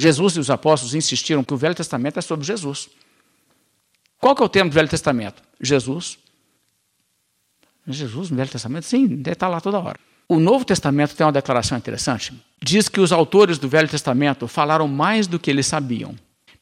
Jesus e os apóstolos insistiram que o Velho Testamento é sobre Jesus. Qual que é o termo do Velho Testamento? Jesus. Jesus no Velho Testamento? Sim, deve estar lá toda hora. O Novo Testamento tem uma declaração interessante. Diz que os autores do Velho Testamento falaram mais do que eles sabiam.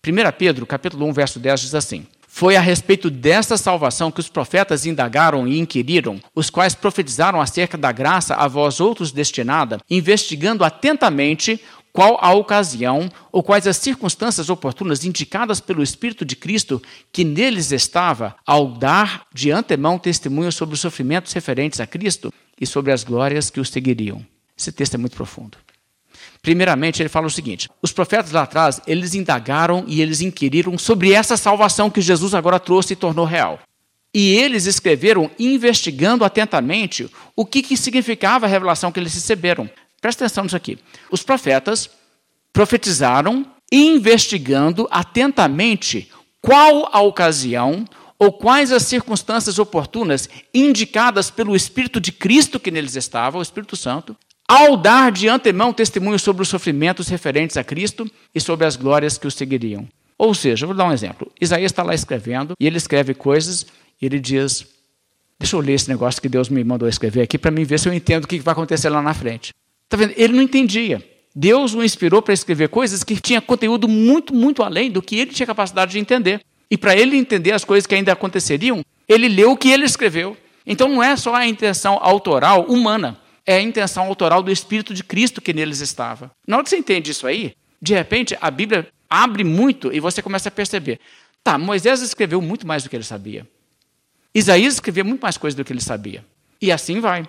1 Pedro, capítulo 1, verso 10 diz assim: Foi a respeito desta salvação que os profetas indagaram e inquiriram, os quais profetizaram acerca da graça a vós outros destinada, investigando atentamente qual a ocasião ou quais as circunstâncias oportunas indicadas pelo Espírito de Cristo que neles estava ao dar de antemão testemunho sobre os sofrimentos referentes a Cristo e sobre as glórias que os seguiriam. Esse texto é muito profundo. Primeiramente, ele fala o seguinte: os profetas lá atrás, eles indagaram e eles inquiriram sobre essa salvação que Jesus agora trouxe e tornou real. E eles escreveram investigando atentamente o que, que significava a revelação que eles receberam. Presta atenção nisso aqui. Os profetas profetizaram investigando atentamente qual a ocasião ou quais as circunstâncias oportunas indicadas pelo Espírito de Cristo que neles estava, o Espírito Santo, ao dar de antemão testemunho sobre os sofrimentos referentes a Cristo e sobre as glórias que os seguiriam. Ou seja, vou dar um exemplo. Isaías está lá escrevendo e ele escreve coisas e ele diz: Deixa eu ler esse negócio que Deus me mandou escrever aqui para mim ver se eu entendo o que vai acontecer lá na frente. Está vendo? Ele não entendia. Deus o inspirou para escrever coisas que tinham conteúdo muito, muito além do que ele tinha capacidade de entender. E para ele entender as coisas que ainda aconteceriam, ele leu o que ele escreveu. Então não é só a intenção autoral humana, é a intenção autoral do Espírito de Cristo que neles estava. Na hora que você entende isso aí, de repente a Bíblia abre muito e você começa a perceber. Tá, Moisés escreveu muito mais do que ele sabia. Isaías escreveu muito mais coisas do que ele sabia. E assim vai.